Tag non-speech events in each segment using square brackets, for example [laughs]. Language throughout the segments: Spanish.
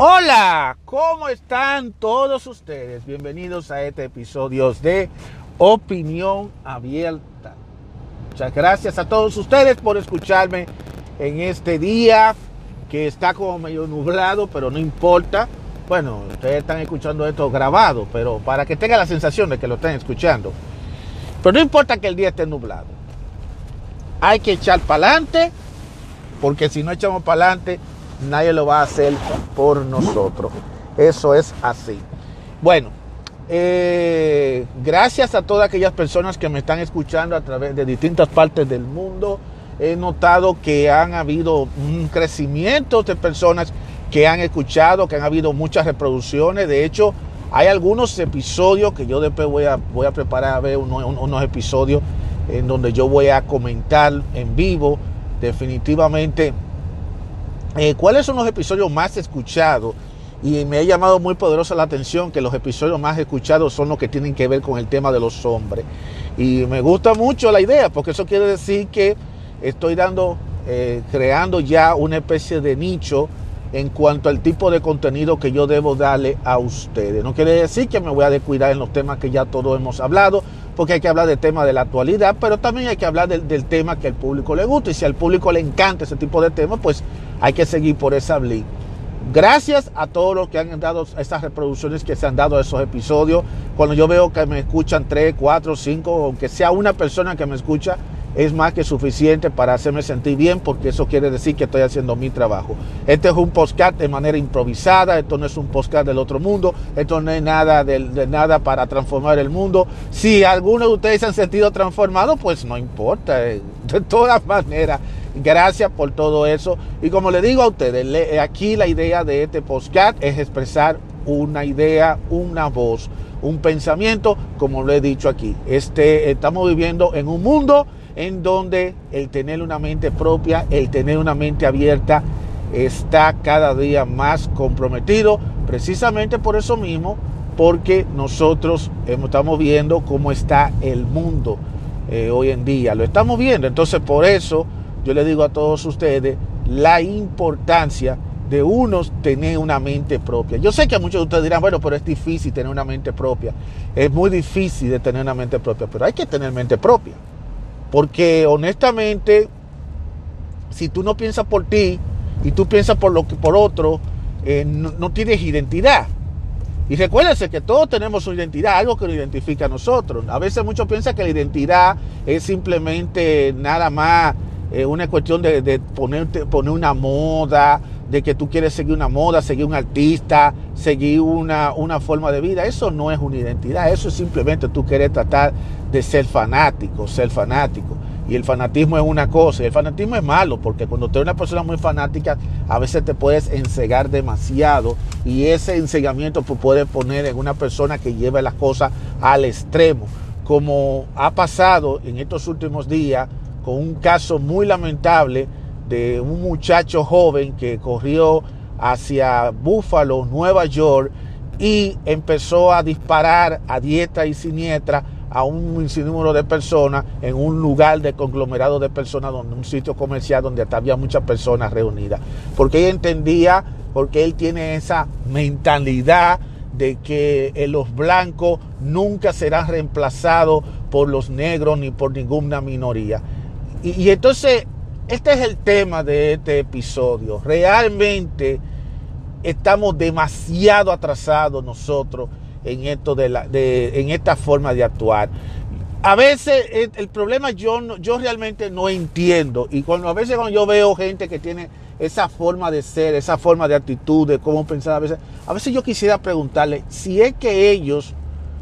Hola, ¿cómo están todos ustedes? Bienvenidos a este episodio de Opinión Abierta. Muchas gracias a todos ustedes por escucharme en este día que está como medio nublado, pero no importa. Bueno, ustedes están escuchando esto grabado, pero para que tengan la sensación de que lo están escuchando. Pero no importa que el día esté nublado. Hay que echar para adelante, porque si no echamos para adelante, nadie lo va a hacer por nosotros. Eso es así. Bueno, eh, gracias a todas aquellas personas que me están escuchando a través de distintas partes del mundo. He notado que han habido un crecimiento de personas que han escuchado, que han habido muchas reproducciones. De hecho, hay algunos episodios que yo después voy a, voy a preparar a ver unos, unos episodios en donde yo voy a comentar en vivo definitivamente eh, cuáles son los episodios más escuchados. Y me ha llamado muy poderosa la atención que los episodios más escuchados son los que tienen que ver con el tema de los hombres. Y me gusta mucho la idea, porque eso quiere decir que estoy dando, eh, creando ya una especie de nicho en cuanto al tipo de contenido que yo debo darle a ustedes. No quiere decir que me voy a descuidar en los temas que ya todos hemos hablado, porque hay que hablar del tema de la actualidad, pero también hay que hablar del, del tema que al público le gusta. Y si al público le encanta ese tipo de temas, pues hay que seguir por esa línea. Gracias a todos los que han dado estas reproducciones que se han dado a esos episodios. Cuando yo veo que me escuchan 3, 4, 5, aunque sea una persona que me escucha, es más que suficiente para hacerme sentir bien porque eso quiere decir que estoy haciendo mi trabajo. Este es un podcast de manera improvisada, esto no es un podcast del otro mundo, esto no es nada de, nada para transformar el mundo. Si algunos de ustedes se han sentido transformados, pues no importa, de todas maneras. Gracias por todo eso. Y como le digo a ustedes, aquí la idea de este podcast es expresar una idea, una voz, un pensamiento, como lo he dicho aquí. Este, estamos viviendo en un mundo en donde el tener una mente propia, el tener una mente abierta, está cada día más comprometido, precisamente por eso mismo, porque nosotros estamos viendo cómo está el mundo eh, hoy en día, lo estamos viendo, entonces por eso yo le digo a todos ustedes la importancia de unos tener una mente propia. Yo sé que a muchos de ustedes dirán, bueno, pero es difícil tener una mente propia. Es muy difícil de tener una mente propia, pero hay que tener mente propia. Porque honestamente, si tú no piensas por ti y tú piensas por lo que por otro, eh, no, no, tienes identidad. Y recuérdense que todos tenemos su identidad, algo que nos identifica a nosotros. A veces muchos piensan que la identidad es simplemente nada más una cuestión de, ponerte, poner una moda, de que tú quieres seguir una moda, seguir un artista, seguir una, una forma de vida. Eso no es una identidad, eso es simplemente tú quieres tratar de ser fanático, ser fanático. Y el fanatismo es una cosa, y el fanatismo es malo, porque cuando tú eres una persona muy fanática, a veces te puedes encegar demasiado, y ese ensegamiento puede poner en una persona que lleva las cosas al extremo, como ha pasado en estos últimos días con un caso muy lamentable de un muchacho joven que corrió hacia Buffalo, Nueva York, y empezó a disparar a diestra y siniestra a un sinnúmero de personas en un lugar de conglomerado de personas, donde un sitio comercial donde había muchas personas reunidas. Porque él entendía, porque él tiene esa mentalidad de que los blancos nunca serán reemplazados por los negros ni por ninguna minoría. Y, entonces, este es el tema de este episodio. Realmente estamos demasiado atrasados nosotros en esto de la, de, en esta forma de actuar. A veces el, el problema yo, yo realmente no entiendo y cuando a veces cuando yo veo gente que tiene esa forma de ser, esa forma de actitud, de cómo pensar a veces, a veces yo quisiera preguntarle si es que ellos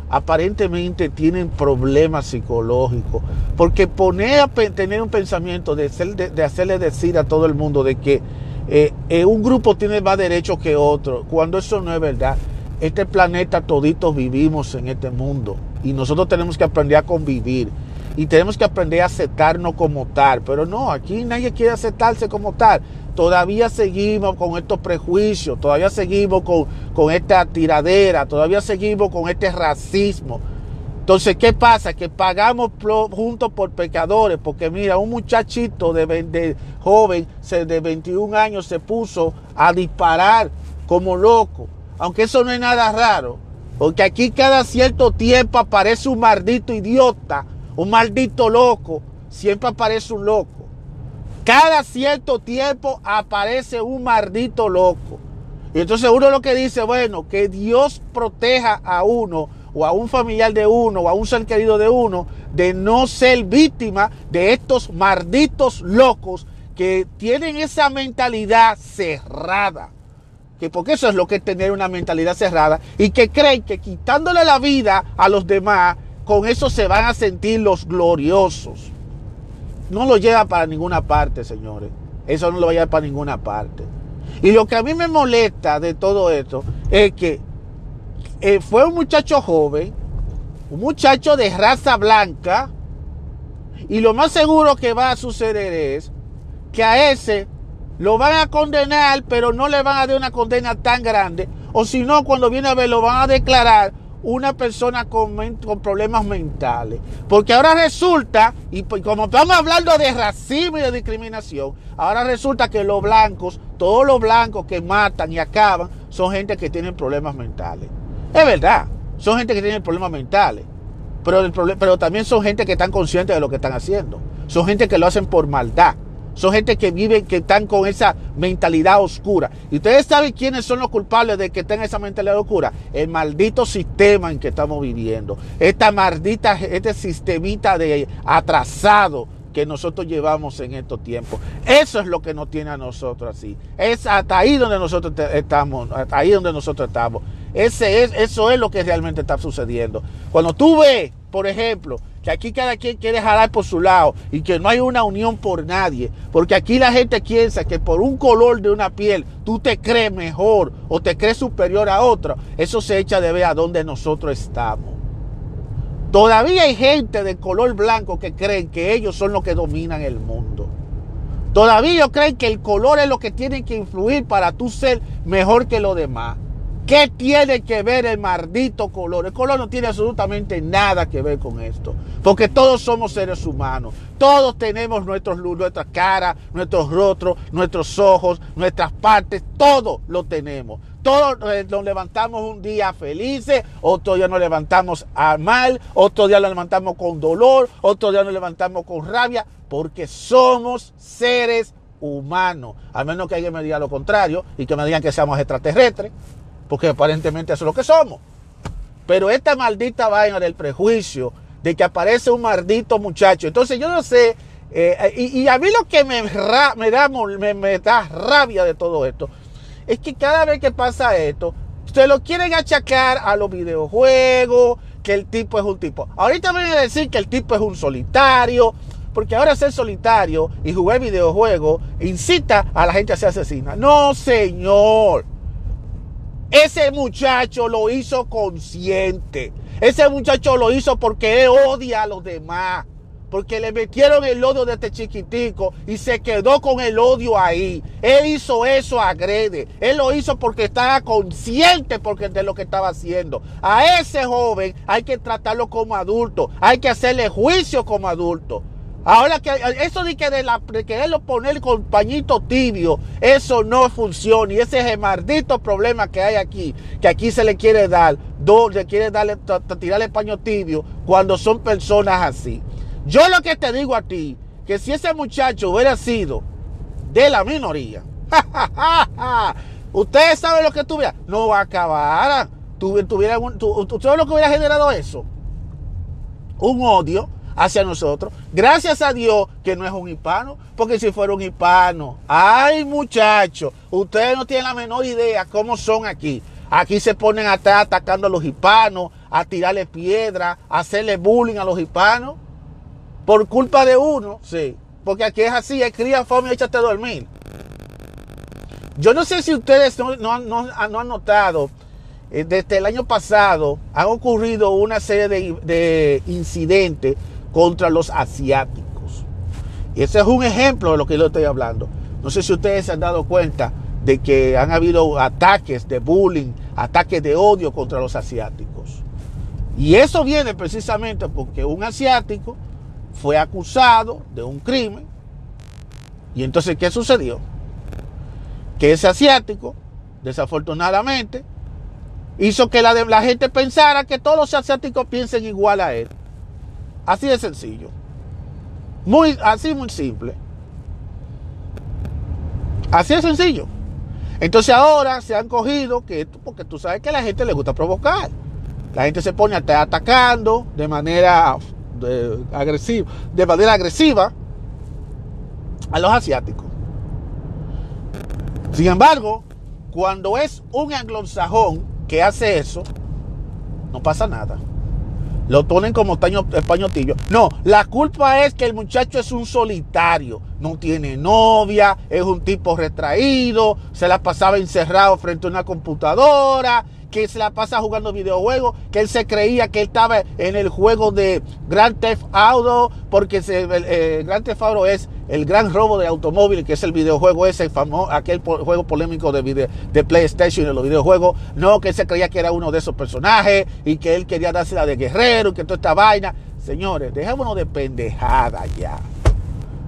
aparentemente tienen problemas psicológicos, porque poner a tener un pensamiento de, ser, hacerle decir a todo el mundo de que eh, eh, un grupo tiene más derechos que otro, cuando eso no es verdad. Este planeta toditos vivimos en este mundo y nosotros tenemos que aprender a convivir y tenemos que aprender a aceptarnos como tal, pero no, aquí nadie quiere aceptarse como tal. Todavía seguimos con estos prejuicios, todavía seguimos con, con esta tiradera, todavía seguimos con este racismo. Entonces, ¿qué pasa? Que pagamos juntos por pecadores, porque mira, un muchachito de, joven de 21 años se puso a disparar como loco. Aunque eso no es nada raro. Porque aquí cada cierto tiempo aparece un maldito idiota, un maldito loco. Siempre aparece un loco. Cada cierto tiempo aparece un maldito loco. Y entonces uno lo que dice, bueno, que Dios proteja a uno o a un familiar de uno o a un ser querido de uno de no ser víctima de estos malditos locos que tienen esa mentalidad cerrada. Que porque eso es lo que es tener una mentalidad cerrada y que creen que quitándole la vida a los demás, con eso se van a sentir los gloriosos. No lo lleva para ninguna parte, señores. Eso no lo va a llevar para ninguna parte. Y lo que a mí me molesta de todo esto es que eh, fue un muchacho joven, un muchacho de raza blanca, y lo más seguro que va a suceder es que a ese lo van a condenar, pero no le van a dar una condena tan grande, o si no, cuando viene a ver, lo van a declarar una persona con, problemas mentales. Porque ahora resulta, y como estamos hablando de racismo y de discriminación, ahora resulta que los blancos, todos los blancos que matan y acaban, son gente que tienen problemas mentales. Es verdad, son gente que tiene problemas mentales. Pero, pero también son gente que están conscientes de lo que están haciendo. Son gente que lo hacen por maldad. Son gente que viven, que están con esa mentalidad oscura. Y ustedes saben quiénes son los culpables de que tengan esa mentalidad oscura. El maldito sistema en que estamos viviendo. Esta maldita, este sistemita de atrasado que nosotros llevamos en estos tiempos. Eso es lo que nos tiene a nosotros así. Es hasta ahí donde nosotros estamos, hasta ahí donde nosotros estamos. Ese es, eso es lo que realmente está sucediendo. Cuando tú ves, por ejemplo, que aquí cada quien quiere jalar por su lado y que no hay una unión por nadie, porque aquí la gente piensa que por un color de una piel tú te crees mejor o te crees superior a otro, eso se echa de ver a dónde nosotros estamos. Todavía hay gente de color blanco que creen que ellos son los que dominan el mundo. Todavía ellos creen que el color es lo que tiene que influir para tú ser mejor que los demás. ¿Qué tiene que ver el maldito color? El color no tiene absolutamente nada que ver con esto. Porque todos somos seres humanos. Todos tenemos nuestros, nuestras caras, nuestros rostros, nuestros ojos, nuestras partes. Todo lo tenemos. Todos eh, nos levantamos un día felices, otro día nos levantamos a mal, otro día nos levantamos con dolor, otro día nos levantamos con rabia, porque somos seres humanos. Al menos que alguien me diga lo contrario y que me digan que seamos extraterrestres porque aparentemente eso es lo que somos. Pero esta maldita vaina del prejuicio, de que aparece un maldito muchacho. Entonces yo no sé, eh, y, a mí lo que me, da rabia de todo esto, es que cada vez que pasa esto, se lo quieren achacar a los videojuegos, que el tipo es un tipo. Ahorita me van a decir que el tipo es un solitario, porque ahora ser solitario y jugar videojuegos incita a la gente a ser asesina. No, señor. Ese muchacho lo hizo consciente. Ese muchacho lo hizo porque él odia a los demás. Porque le metieron el odio de este chiquitico y se quedó con el odio ahí. Él hizo eso agrede. Él lo hizo porque estaba consciente porque de lo que estaba haciendo. A ese joven hay que tratarlo como adulto. Hay que hacerle juicio como adulto. Ahora que eso de que de, quererlo poner con pañito tibio, eso no funciona. Y ese es el maldito problema que hay aquí. Que aquí se le quiere dar, do, le quiere darle, tirarle paño tibio cuando son personas así. Yo lo que te digo a ti, que si ese muchacho hubiera sido de la minoría, [laughs] ustedes saben lo que tuviera, no va a acabar. Tuviera, ¿Tú sabes lo que hubiera generado eso? Un odio hacia nosotros. Gracias a Dios que no es un hispano, porque si fuera un hispano, ay muchachos, ustedes no tienen la menor idea cómo son aquí. Aquí se ponen a estar atacando a los hispanos, a tirarle piedra, a hacerle bullying a los hispanos. Por culpa de uno, sí. Porque aquí es así, es cría, fome y échate a dormir. Yo no sé si ustedes no, han notado, eh, desde el año pasado han ocurrido una serie de, de incidentes contra los asiáticos. Y ese es un ejemplo de lo que yo estoy hablando. No sé si ustedes se han dado cuenta de que han habido ataques de bullying, ataques de odio contra los asiáticos. Y eso viene precisamente porque un asiático fue acusado de un crimen. Y entonces, ¿qué sucedió? Que ese asiático desafortunadamente, hizo que la, la gente pensara que todos los asiáticos piensen igual a él. Así de sencillo. Muy, así muy simple. Así de sencillo. Entonces ahora se han cogido que porque tú sabes que a la gente le gusta provocar. La gente se pone atacando de manera agresiva, de manera agresiva a los asiáticos. Sin embargo, cuando es un anglosajón que hace eso, no pasa nada. Lo ponen como pañotillo. No, la culpa es que el muchacho es un solitario. No tiene novia, es un tipo retraído, se la pasaba encerrado frente a una computadora, que se la pasa jugando videojuegos, que él se creía que él estaba en el juego de Grand Theft Auto, porque se, eh, Grand Theft Auto es el gran robo de automóviles, que es el videojuego ese famoso, aquel juego polémico de, de PlayStation y los videojuegos. No, que él se creía que era uno de esos personajes y que él quería darse la de guerrero y que toda esta vaina. Señores, dejémonos de pendejada ya.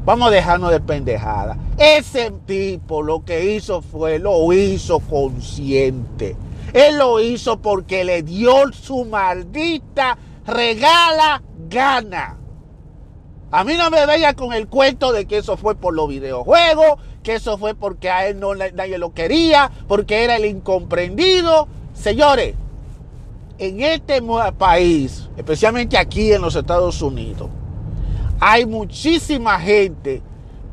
Vamos a dejarnos de pendejada. Ese tipo lo que hizo fue, lo hizo consciente. Él lo hizo porque le dio su maldita regala gana. A mí no me veía con el cuento de que eso fue por los videojuegos, que eso fue porque a él no nadie lo quería, porque era el incomprendido. Señores, en este país, especialmente aquí en los Estados Unidos, hay muchísima gente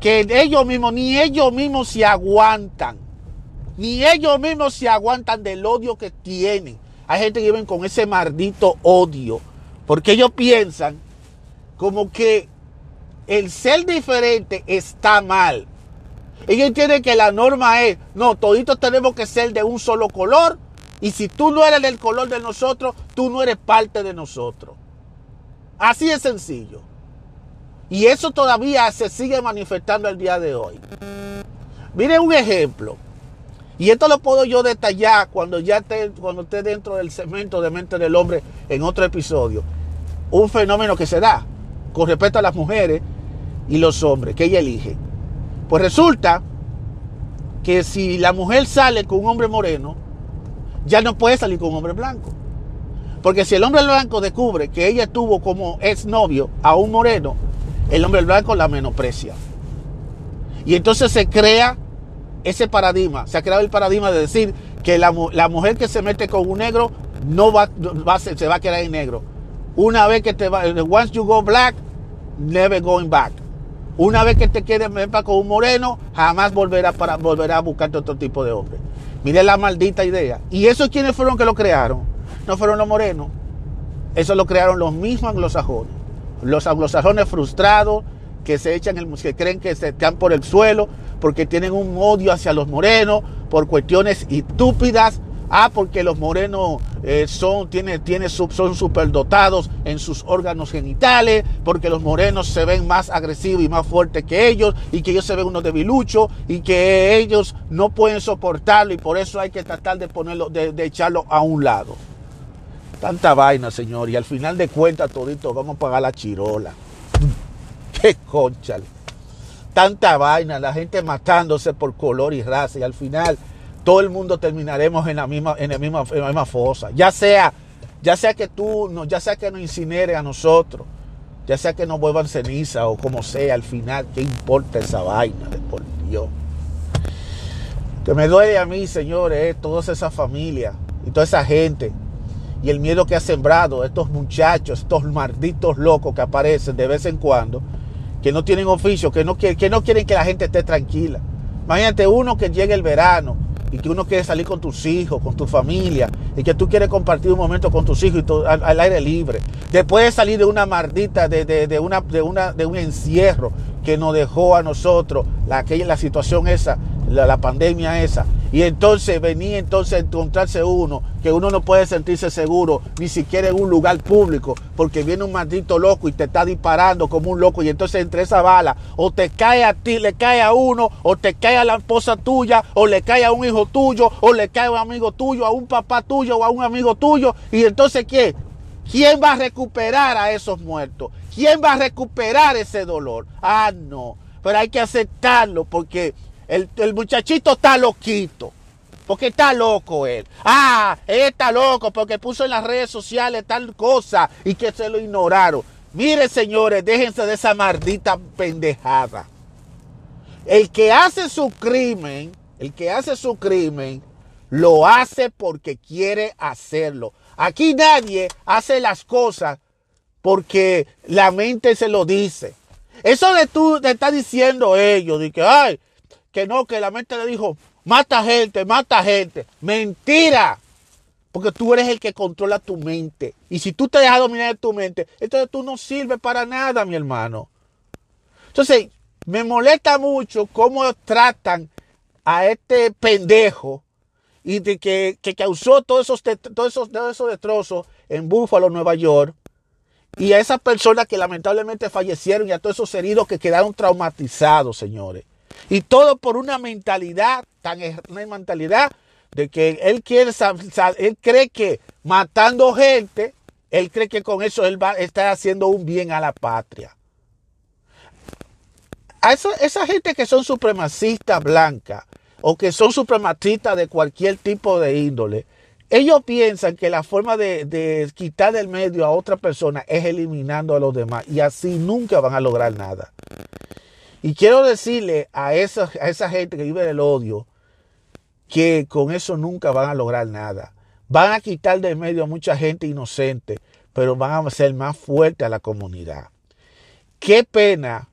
que ellos mismos, ni ellos mismos se aguantan ni ellos mismos se aguantan del odio que tienen. Hay gente que viven con ese maldito odio. Porque ellos piensan como que el ser diferente está mal. Ellos entienden que la norma es, no, toditos tenemos que ser de un solo color. Y si tú no eres del color de nosotros, tú no eres parte de nosotros. Así es sencillo. Y eso todavía se sigue manifestando el día de hoy. Miren un ejemplo. Y esto lo puedo yo detallar cuando ya esté, cuando esté dentro del segmento de mente del hombre en otro episodio. Un fenómeno que se da con respecto a las mujeres y los hombres que ella elige. Pues resulta que si la mujer sale con un hombre moreno, ya no puede salir con un hombre blanco. Porque si el hombre blanco descubre que ella tuvo como exnovio a un moreno, el hombre blanco la menosprecia. Y entonces se crea ese paradigma, se ha creado el paradigma de decir que la, mujer que se mete con un negro no va, va se va a quedar en negro. Una vez que te va, once you go black, never going back. Una vez que te quedes con un moreno, jamás volverá, para, volverá a buscarte otro tipo de hombre. Mire la maldita idea. ¿Y esos quiénes fueron que lo crearon? No fueron los morenos. Eso lo crearon los mismos anglosajones. Los anglosajones frustrados que se echan el que creen que se están por el suelo, porque tienen un odio hacia los morenos por cuestiones estúpidas. Ah, porque los morenos eh, son, tiene, tiene, son superdotados en sus órganos genitales, porque los morenos se ven más agresivos y más fuertes que ellos, y que ellos se ven unos debiluchos, y que ellos no pueden soportarlo, y por eso hay que tratar de ponerlo, de, de echarlo a un lado. Tanta vaina, señor, y al final de cuentas, todito, vamos a pagar la chirola. [laughs] Qué conchale tanta vaina, la gente matándose por color y raza y al final todo el mundo terminaremos en la misma, en la misma, en la misma fosa. Ya sea, ya sea que tú, no, ya sea que nos incinere a nosotros, ya sea que nos vuelvan ceniza o como sea, al final, ¿qué importa esa vaina de por Dios? Que me duele a mí, señores, eh, toda esa familia y toda esa gente y el miedo que ha sembrado estos muchachos, estos malditos locos que aparecen de vez en cuando que no tienen oficio, que no, que, no quieren que la gente esté tranquila. Imagínate uno que llegue el verano y que uno quiere salir con tus hijos, con tu familia, y que tú quieres compartir un momento con tus hijos y al, aire libre. Después de salir de una maldita, de, de, una, de, una, de un encierro que nos dejó a nosotros, la, aquella, la situación esa, la, pandemia esa. Y entonces venía entonces a encontrarse uno, que uno no puede sentirse seguro, ni siquiera en un lugar público, porque viene un maldito loco y te está disparando como un loco. Y entonces entre esa bala, o te cae a ti, le cae a uno, o te cae a la esposa tuya, o le cae a un hijo tuyo, o le cae a un amigo tuyo, a un papá tuyo, o a un amigo tuyo. Y entonces, ¿qué? ¿Quién va a recuperar a esos muertos? ¿Quién va a recuperar ese dolor? Ah, no. Pero hay que aceptarlo porque el, muchachito está loquito. porque está loco él. Ah, él está loco porque puso en las redes sociales tal cosa y que se lo ignoraron. Mire, señores, déjense de esa maldita pendejada. El que hace su crimen, el que hace su crimen, lo hace porque quiere hacerlo. Aquí nadie hace las cosas porque la mente se lo dice. Eso de tú te está diciendo ellos, de que, ay, que no, que la mente le dijo, mata gente, mata gente. Mentira. Porque tú eres el que controla tu mente. Y si tú te dejas dominar tu mente, entonces tú no sirves para nada, mi hermano. Entonces, me molesta mucho cómo tratan a este pendejo y de que, causó todos esos, todos esos, todos esos destrozos en Buffalo, Nueva York. Y a esas personas que lamentablemente fallecieron y a todos esos heridos que quedaron traumatizados, señores. Y todo por una mentalidad, tan una mentalidad de que él quiere, él cree que matando gente, él cree que con eso él va a estar haciendo un bien a la patria. A esa gente que son supremacistas blancas o que son supremacistas de cualquier tipo de índole, ellos piensan que la forma de, quitar del medio a otra persona es eliminando a los demás y así nunca van a lograr nada. Y quiero decirle a esa, a esa gente que vive del odio que con eso nunca van a lograr nada. Van a quitar del medio a mucha gente inocente, pero van a ser más fuertes a la comunidad. Qué pena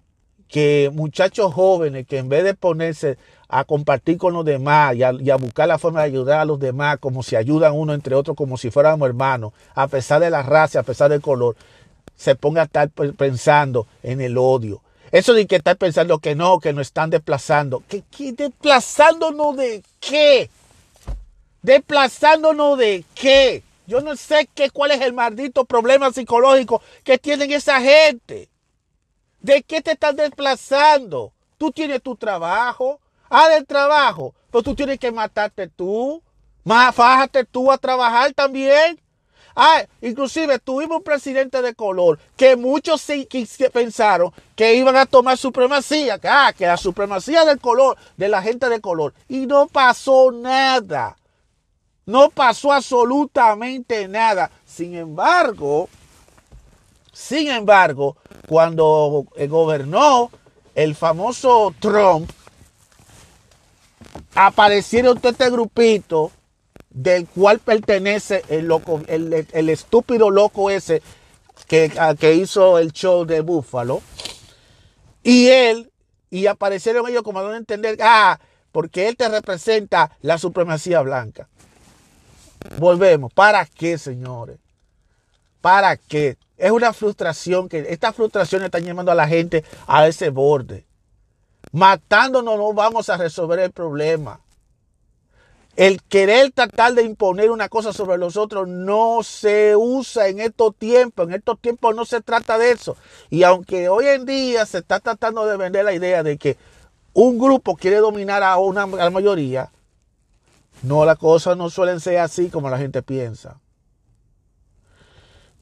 que muchachos jóvenes que en vez de ponerse a compartir con los demás y a, buscar la forma de ayudar a los demás como si ayudan uno entre otros, como si fuéramos hermanos, a pesar de la raza, a pesar del color, se ponga a estar pensando en el odio. Eso de que estar pensando que no, que nos están desplazando. ¿Qué, qué desplazándonos de qué? ¿Desplazándonos de qué? Yo no sé qué, cuál es el maldito problema psicológico que tienen esa gente. ¿De qué te están desplazando? Tú tienes tu trabajo, Ah, del trabajo. Pero tú tienes que matarte tú. Fájate tú a trabajar también. Ah, inclusive tuvimos un presidente de color que muchos pensaron que iban a tomar supremacía, que, ah, que la supremacía del color, de la gente de color. Y no pasó nada. No pasó absolutamente nada. Sin embargo, sin embargo, cuando gobernó el famoso Trump, aparecieron todo este grupito del cual pertenece el, loco, el, estúpido loco ese que, que, hizo el show de Búfalo. Y él, y aparecieron ellos como a entender, ah, porque él te representa la supremacía blanca. Volvemos. ¿Para qué, señores? ¿Para qué? Es una frustración que esta frustración está llevando a la gente a ese borde. Matándonos no vamos a resolver el problema. El querer tratar de imponer una cosa sobre los otros no se usa en estos tiempos. En estos tiempos no se trata de eso. Y aunque hoy en día se está tratando de vender la idea de que un grupo quiere dominar a una la mayoría, no, las cosas no suelen ser así como la gente piensa.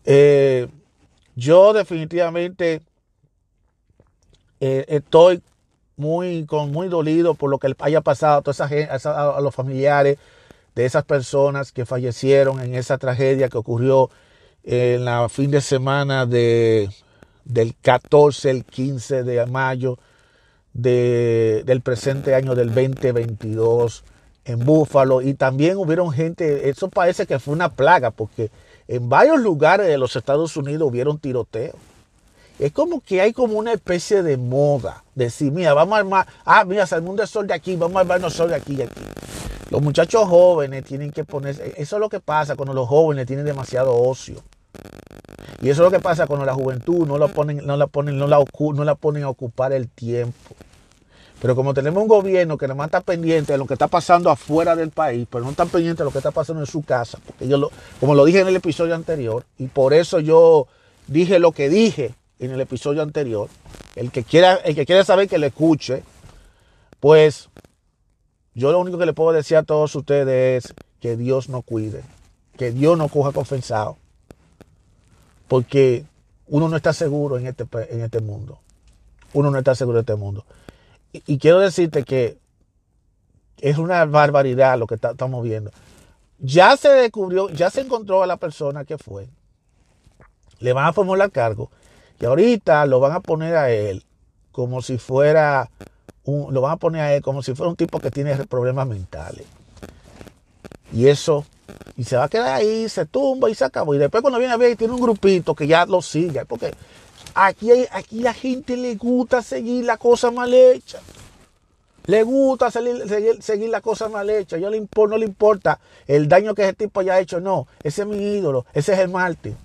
Eh, yo definitivamente eh, estoy muy, con, muy dolido por lo que haya pasado a, toda esa a, los familiares de esas personas que fallecieron en esa tragedia que ocurrió en la fin de semana de, del 14 el 15 de mayo de, del presente año del 2022 en Búfalo. Y también hubieron gente, eso parece que fue una plaga porque en varios lugares de los Estados Unidos hubieron tiroteos es como que hay como una especie de moda. De decir, mira, vamos a armar, ah, mira, mundo es sol de aquí, vamos a armarnos sol de aquí y aquí. Los muchachos jóvenes tienen que ponerse, eso es lo que pasa cuando los jóvenes tienen demasiado ocio. Y eso es lo que pasa cuando la juventud no la ponen, no la ponen, no la, no la ponen a ocupar el tiempo. Pero como tenemos un gobierno que más está pendiente de lo que está pasando afuera del país, pero no está pendiente de lo que está pasando en su casa, porque yo lo, como lo dije en el episodio anterior, y por eso yo dije lo que dije en el episodio anterior. El que quiera, el que quiera saber que le escuche, pues yo lo único que le puedo decir a todos ustedes es que Dios no cuide, que Dios no coja confesado, porque uno no está seguro en este, en este mundo. Uno no está seguro en este mundo. Y, quiero decirte que es una barbaridad lo que estamos viendo. Ya se descubrió, ya se encontró a la persona que fue. Le van a formular cargo. Y ahorita lo van a poner a él como si fuera un, lo van a poner a él como si fuera un tipo que tiene problemas mentales. Y eso, y se va a quedar ahí, se tumba y se acabó. Y después cuando viene a ver, tiene un grupito que ya lo sigue. Porque aquí, aquí la gente le gusta seguir la cosa mal hecha. Le gusta seguir, seguir, la cosa mal hecha. Yo le, no le importa el daño que ese tipo haya hecho. No, ese es mi ídolo. Ese es el mártir.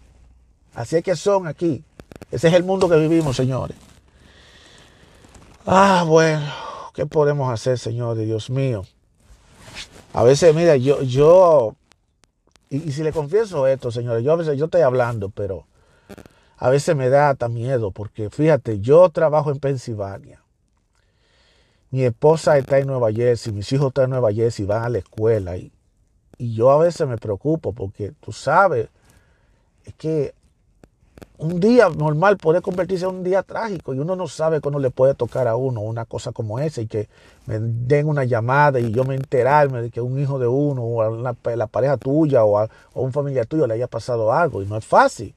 Así es que son aquí. Ese es el mundo que vivimos, señores. Ah, bueno, ¿qué podemos hacer, Señor, Dios mío? A veces, mira, yo, yo, y, si le confieso esto, señores, yo a veces, yo estoy hablando, pero a veces me da hasta miedo, porque fíjate, yo trabajo en Pensilvania. Mi esposa está en Nueva Jersey, mis hijos están en Nueva Jersey, van a la escuela, y, y yo a veces me preocupo, porque tú sabes, es que un día normal puede convertirse en un día trágico y uno no sabe cuándo le puede tocar a uno una cosa como esa y que me den una llamada y yo me enterarme de que un hijo de uno o a la, pareja tuya o un familiar tuyo le haya pasado algo y no es fácil.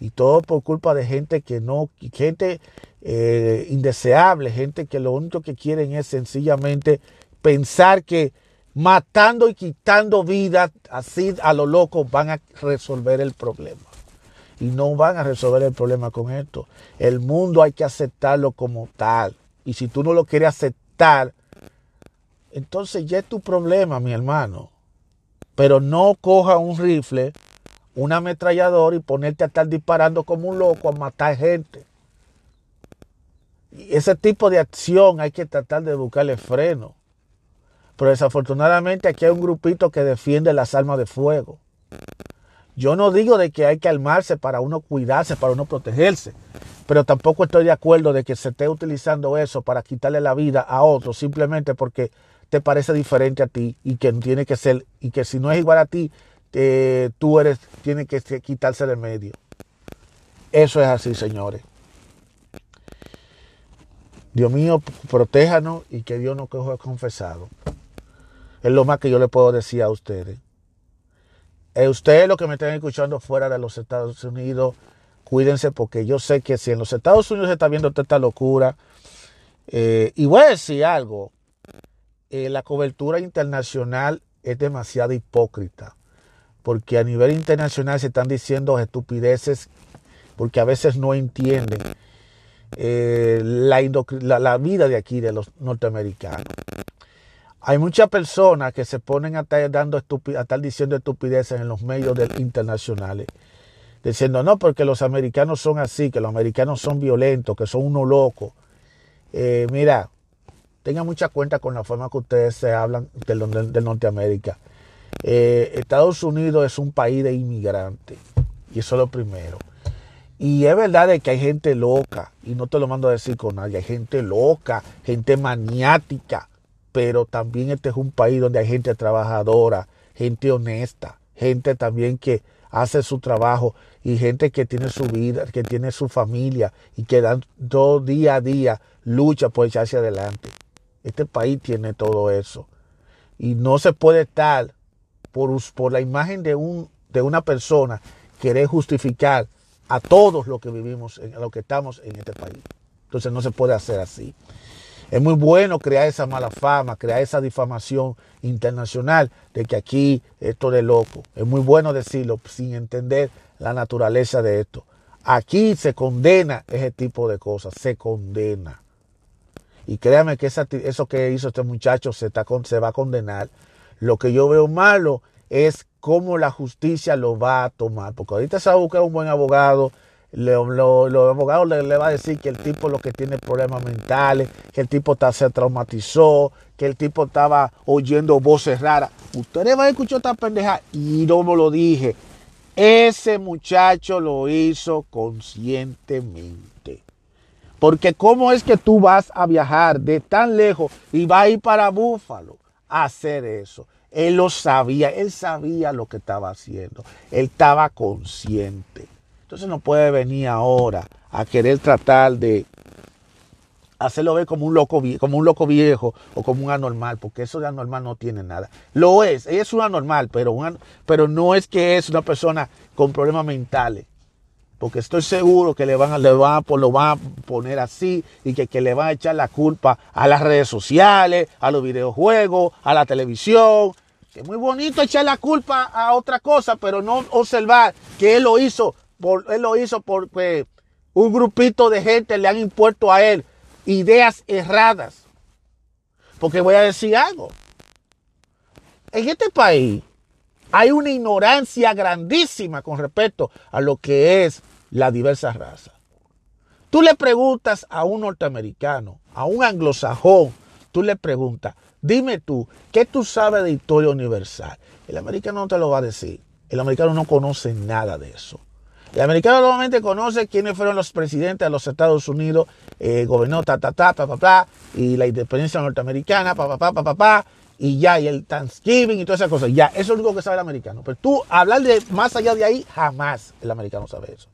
Y todo por culpa de gente que no, gente eh, indeseable, gente que lo único que quieren es sencillamente pensar que matando y quitando vida así a lo loco van a resolver el problema y no van a resolver el problema con esto. El mundo hay que aceptarlo como tal. Y si tú no lo quieres aceptar, entonces ya es tu problema, mi hermano. Pero no coja un rifle, un ametrallador y ponerte a estar disparando como un loco a matar gente. Ese tipo de acción hay que tratar de buscarle freno. Pero desafortunadamente aquí hay un grupito que defiende las armas de fuego. Yo no digo de que hay que armarse para uno cuidarse, para uno protegerse, pero tampoco estoy de acuerdo de que se esté utilizando eso para quitarle la vida a otro simplemente porque te parece diferente a ti y que tiene que ser y que si no es igual a ti, tú eres tiene que quitarse de medio. Eso es así, señores. Dios mío, protéjanos y que Dios nos coja confesado. Es lo más que yo le puedo decir a ustedes. Eh, ustedes los que me están escuchando fuera de los Estados Unidos, cuídense porque yo sé que si en los Estados Unidos se está viendo toda esta locura, eh, y voy a decir algo, eh, la cobertura internacional es demasiado hipócrita, porque a nivel internacional se están diciendo estupideces, porque a veces no entienden la vida de aquí, de los norteamericanos. Hay muchas personas que se ponen a estar, dando diciendo estupideces en los medios internacionales. Diciendo, no, porque los americanos son así, que los americanos son violentos, que son unos locos. Eh, mira, tengan mucha cuenta con la forma que ustedes se hablan del, Norteamérica. Eh, Estados Unidos es un país de inmigrantes. Y eso es lo primero. Y es verdad que hay gente loca, y no te lo mando a decir con nadie, hay gente loca, gente maniática, pero también este es un país donde hay gente trabajadora, gente honesta, gente también que hace su trabajo y gente que tiene su vida, que tiene su familia y que dan todo día a día lucha por echarse adelante. Este país tiene todo eso. Y no se puede estar por, la imagen de, un, de una persona querer justificar a todos los que vivimos, en lo que estamos en este país. Entonces no se puede hacer así. Es muy bueno crear esa mala fama, crear esa difamación internacional de que aquí esto de loco. Es muy bueno decirlo sin entender la naturaleza de esto. Aquí se condena ese tipo de cosas, se condena. Y créame que eso que hizo este muchacho se, se va a condenar. Lo que yo veo malo es cómo la justicia lo va a tomar. Porque ahorita se va a buscar un buen abogado los abogados le, le, va a decir que el tipo lo que tiene problemas mentales, que el tipo se traumatizó, que el tipo estaba oyendo voces raras. Ustedes van a escuchar esta pendeja y no me lo dije. Ese muchacho lo hizo conscientemente. Porque cómo es que tú vas a viajar de tan lejos y vas a ir para Búfalo a hacer eso. Él lo sabía, él sabía lo que estaba haciendo. Él estaba consciente. Entonces no puede venir ahora a querer tratar de hacerlo ver como un loco como un loco viejo o como un anormal, porque eso de anormal no tiene nada. Lo es, ella es un anormal, pero, pero no es que es una persona con problemas mentales. Porque estoy seguro que le van le van a, lo van a poner así y que, que le van a echar la culpa a las redes sociales, a los videojuegos, a la televisión. Que es muy bonito echar la culpa a otra cosa, pero no observar que él lo hizo, él lo hizo porque un grupito de gente le han impuesto a él ideas erradas. Porque voy a decir algo. En este país hay una ignorancia grandísima con respecto a lo que es la diversa raza. Tú le preguntas a un norteamericano, a un anglosajón, tú le preguntas, dime tú, ¿qué tú sabes de historia universal? El americano no te lo va a decir. El americano no conoce nada de eso. El americano normalmente conoce quiénes fueron los presidentes de los Estados Unidos, eh, gobernó ta, ta, ta, pa, pa, pa, y la independencia norteamericana, pa, pa, pa, pa, pa, pa, y ya, y el Thanksgiving y todas esas cosas. Ya, eso es lo único que sabe el americano. Pero tú, hablar de más allá de ahí, jamás el americano sabe eso.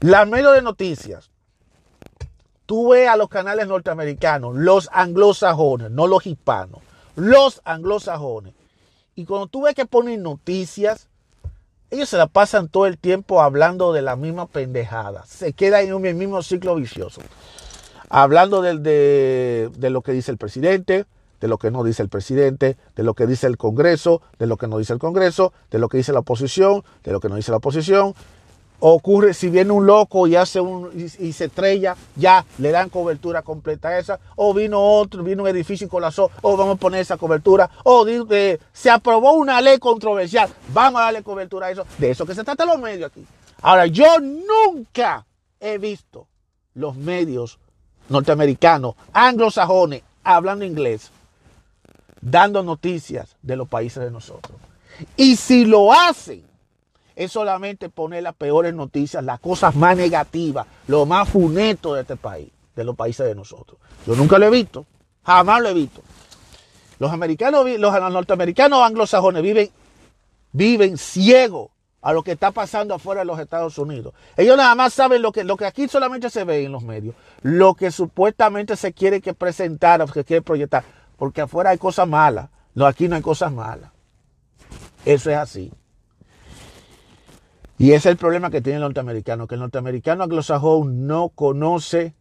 La medio de noticias. Tú ves a los canales norteamericanos, los anglosajones, no los hispanos, los anglosajones. Y cuando tú ves que ponen noticias, ellos se la pasan todo el tiempo hablando de la misma pendejada. Se queda en un mismo ciclo vicioso. Hablando de, de, lo que dice el presidente, de lo que no dice el presidente, de lo que dice el Congreso, de lo que no dice el Congreso, de lo que dice la oposición, de lo que no dice la oposición, ocurre si viene un loco y hace un y, se estrella, ya le dan cobertura completa a esa, o vino otro, vino un edificio y colapsó, o vamos a poner esa cobertura, o eh, se aprobó una ley controversial, vamos a darle cobertura a eso, de eso que se trata los medios aquí. Ahora, yo nunca he visto los medios norteamericanos, anglosajones, hablando inglés, dando noticias de los países de nosotros. Y si lo hacen, es solamente poner las peores noticias, las cosas más negativas, lo más funeto de este país, de los países de nosotros. Yo nunca lo he visto, jamás lo he visto. Los americanos, los norteamericanos anglosajones viven, viven ciegos a lo que está pasando afuera de los Estados Unidos. Ellos nada más saben lo que, lo que aquí solamente se ve en los medios, lo que supuestamente se quiere que presentar, o que quiere proyectar, porque afuera hay cosas malas, no, aquí no hay cosas malas. Eso es así. Y ese es el problema que tiene el norteamericano, que el norteamericano anglosajón no conoce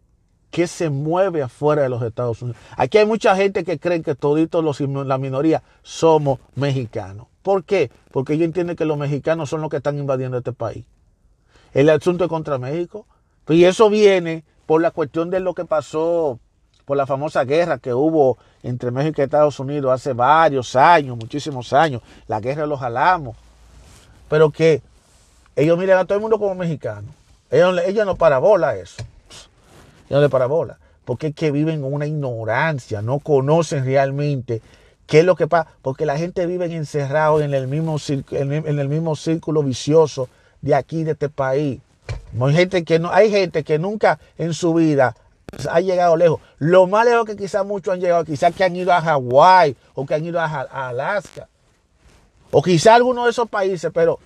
qué se mueve afuera de los Estados Unidos. Aquí hay mucha gente que cree que toditos los, la minoría somos mexicanos. ¿Por qué? Porque ellos entienden que los mexicanos son los que están invadiendo este país. El asunto es contra México. Y eso viene por la cuestión de lo que pasó, por la famosa guerra que hubo entre México y Estados Unidos hace varios años, muchísimos años. La guerra de los alamos. Pero que ellos miran a todo el mundo como mexicano. Ellos, no parabola eso. Ellos no le parabola. Porque es que viven con una ignorancia, no conocen realmente qué es lo que pasa. Porque la gente vive encerrado en el mismo, en el mismo círculo vicioso de aquí, de este país. Hay gente que, no, hay gente que nunca en su vida ha llegado lejos. Lo más lejos que quizás muchos han llegado, quizás que han ido a Hawái o que han ido a, a Alaska. O quizás alguno de esos países, pero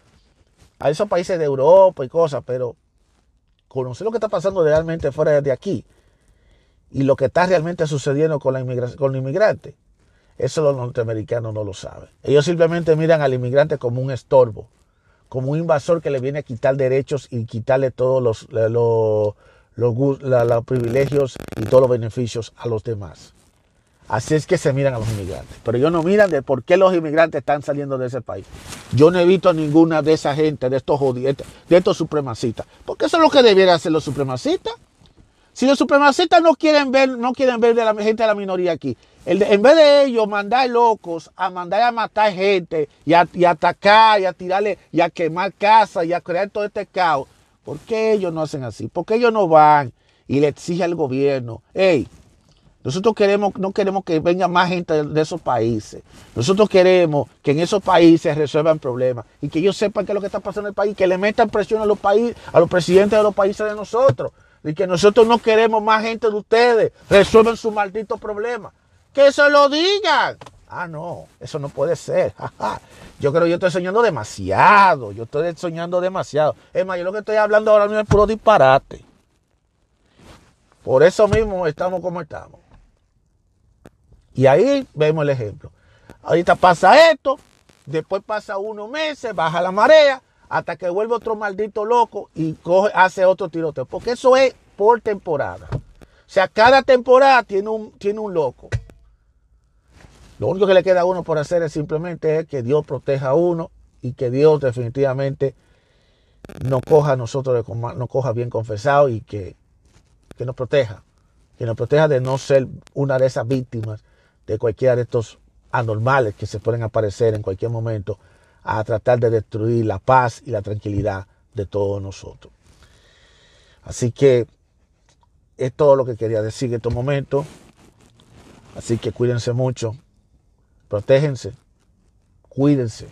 a esos países de Europa y cosas, pero conocer lo que está pasando realmente fuera de aquí y lo que está realmente sucediendo con, la con los inmigrantes, eso los norteamericanos no lo saben. Ellos simplemente miran al inmigrante como un estorbo, como un invasor que le viene a quitar derechos y quitarle todos los, los privilegios y todos los beneficios a los demás. Así es que se miran a los inmigrantes. Pero ellos no miran de por qué los inmigrantes están saliendo de ese país. Yo no he visto a ninguna de esa gente, de estos jodientes, de estos supremacistas. Porque eso es lo que debieran hacer los supremacistas. Si los supremacistas no quieren ver, no quieren ver de la gente de la minoría aquí, en vez de ellos mandar locos a mandar a matar gente y a atacar y a tirarle y a quemar casas y a crear todo este caos, ¿por qué ellos no hacen así? ¿Por qué ellos no van y le exigen al gobierno, hey, nosotros queremos, no queremos que venga más gente de, esos países. Nosotros queremos que en esos países resuelvan problemas y que ellos sepan qué es lo que está pasando en el país, que le metan presión a los países, a los presidentes de los países de nosotros. Y que nosotros no queremos más gente de ustedes. Resuelvan su maldito problema. Que se lo digan. Ah, no, eso no puede ser. [laughs] Yo creo que yo estoy soñando demasiado. Yo estoy soñando demasiado. Es más, yo lo que estoy hablando ahora mismo es puro disparate. Por eso mismo estamos como estamos. Y ahí vemos el ejemplo. Ahorita pasa esto, después pasa unos meses, baja la marea, hasta que vuelve otro maldito loco y hace otro tiroteo. Porque eso es por temporada. O sea, cada temporada tiene un, tiene un loco. Lo único que le queda a uno por hacer es simplemente que Dios proteja a uno y que Dios definitivamente nos coja a nosotros, nos coja bien confesado y que, que nos proteja. Que nos proteja de no ser una de esas víctimas de cualquiera de estos anormales que se pueden aparecer en cualquier momento a tratar de destruir la paz y la tranquilidad de todos nosotros. Así que es todo lo que quería decir en estos momentos. Así que cuídense mucho, protéjense, cuídense.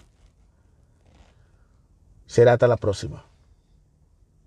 Será hasta la próxima.